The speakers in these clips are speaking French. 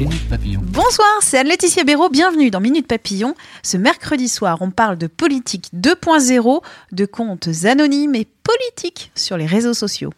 Bonsoir, c'est Anne-Laetitia Béraud, bienvenue dans Minute Papillon. Ce mercredi soir, on parle de politique 2.0, de comptes anonymes et politiques sur les réseaux sociaux.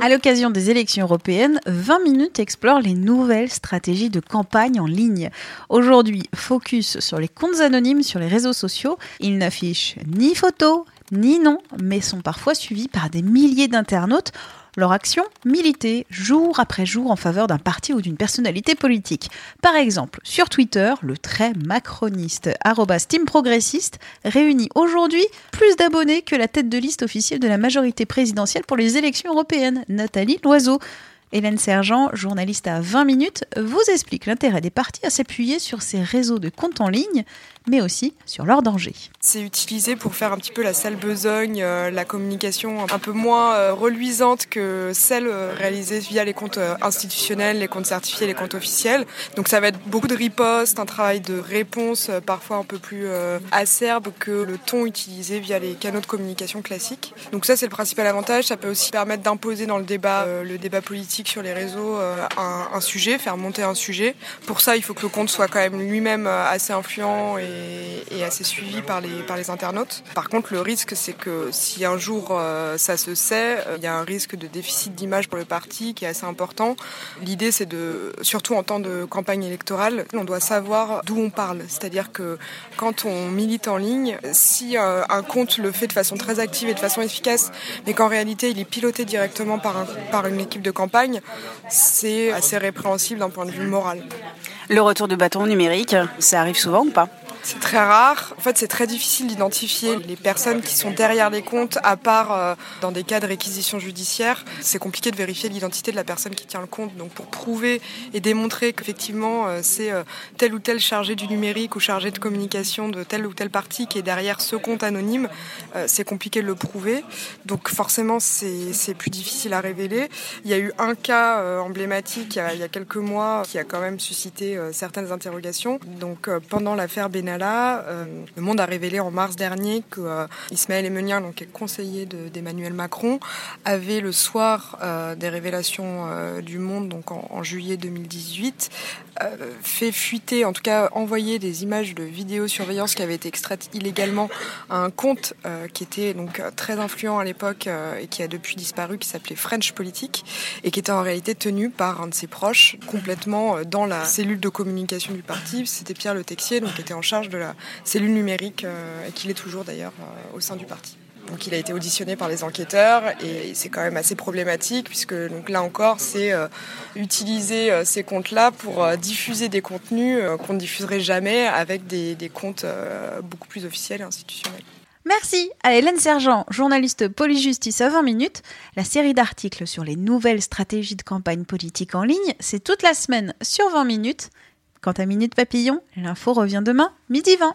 À l'occasion des élections européennes, 20 minutes explore les nouvelles stratégies de campagne en ligne. Aujourd'hui, focus sur les comptes anonymes sur les réseaux sociaux. Ils n'affichent ni photos, ni noms, mais sont parfois suivis par des milliers d'internautes. Leur action militer jour après jour en faveur d'un parti ou d'une personnalité politique. Par exemple, sur Twitter, le très macroniste Team Progressiste réunit aujourd'hui plus d'abonnés que la tête de liste officielle de la majorité présidentielle pour les élections européennes, Nathalie Loiseau. Hélène Sergent, journaliste à 20 minutes, vous explique l'intérêt des partis à s'appuyer sur ces réseaux de comptes en ligne, mais aussi sur leurs dangers. C'est utilisé pour faire un petit peu la sale besogne, euh, la communication un peu moins euh, reluisante que celle euh, réalisée via les comptes institutionnels, les comptes certifiés, les comptes officiels. Donc ça va être beaucoup de riposte, un travail de réponse parfois un peu plus acerbe que le ton utilisé via les canaux de communication classiques. Donc ça c'est le principal avantage. Ça peut aussi permettre d'imposer dans le débat, le débat politique sur les réseaux un, un sujet, faire monter un sujet. Pour ça il faut que le compte soit quand même lui-même assez influent et et, assez suivi par les, par les internautes. Par contre, le risque, c'est que si un jour euh, ça se sait, euh, il y a un risque de déficit d'image pour le parti qui est assez important. L'idée, c'est de, surtout en temps de campagne électorale, on doit savoir d'où on parle. C'est-à-dire que quand on milite en ligne, si euh, un compte le fait de façon très active et de façon efficace, mais qu'en réalité il est piloté directement par, un, par une équipe de campagne, c'est assez répréhensible d'un point de vue moral. Le retour de bâton numérique, ça arrive souvent ou pas? C'est très rare. En fait, c'est très difficile d'identifier les personnes qui sont derrière les comptes, à part euh, dans des cas de réquisition judiciaire. C'est compliqué de vérifier l'identité de la personne qui tient le compte. Donc, pour prouver et démontrer qu'effectivement, euh, c'est euh, tel ou tel chargé du numérique ou chargé de communication de tel ou tel parti qui est derrière ce compte anonyme, c'est compliqué de le prouver. Donc, forcément, c'est plus difficile à révéler. Il y a eu un cas emblématique il y, a, quelques mois qui a quand même suscité certaines interrogations. Donc, pendant l'affaire Euh, le Monde a révélé en mars dernier que euh, Ismaël Emenien, donc conseiller d'Emmanuel Macron, avait le soir euh, des révélations du Monde, donc en, juillet 2018, fait fuiter, en tout cas envoyer des images de vidéosurveillance qui avaient été extraites illégalement à un compte qui était donc très influent à l'époque et qui a depuis disparu, qui s'appelait French Politique et qui était en réalité tenu par un de ses proches complètement dans la cellule de communication du parti. C'était Pierre Le Texier, donc qui était en charge de la cellule numérique, euh, et qu'il est toujours d'ailleurs euh, au sein du parti. Donc il a été auditionné par les enquêteurs et c'est quand même assez problématique puisque donc là encore c'est euh, utiliser ces comptes-là pour diffuser des contenus qu'on ne diffuserait jamais avec des, des comptes beaucoup plus officiels et institutionnels. Merci à Hélène Sergent, journaliste Polyjustice à 20 minutes. La série d'articles sur les nouvelles stratégies de campagne politique en ligne, c'est toute la semaine sur 20 minutes. Quant à Minute Papillon, l'info revient demain, midi 20.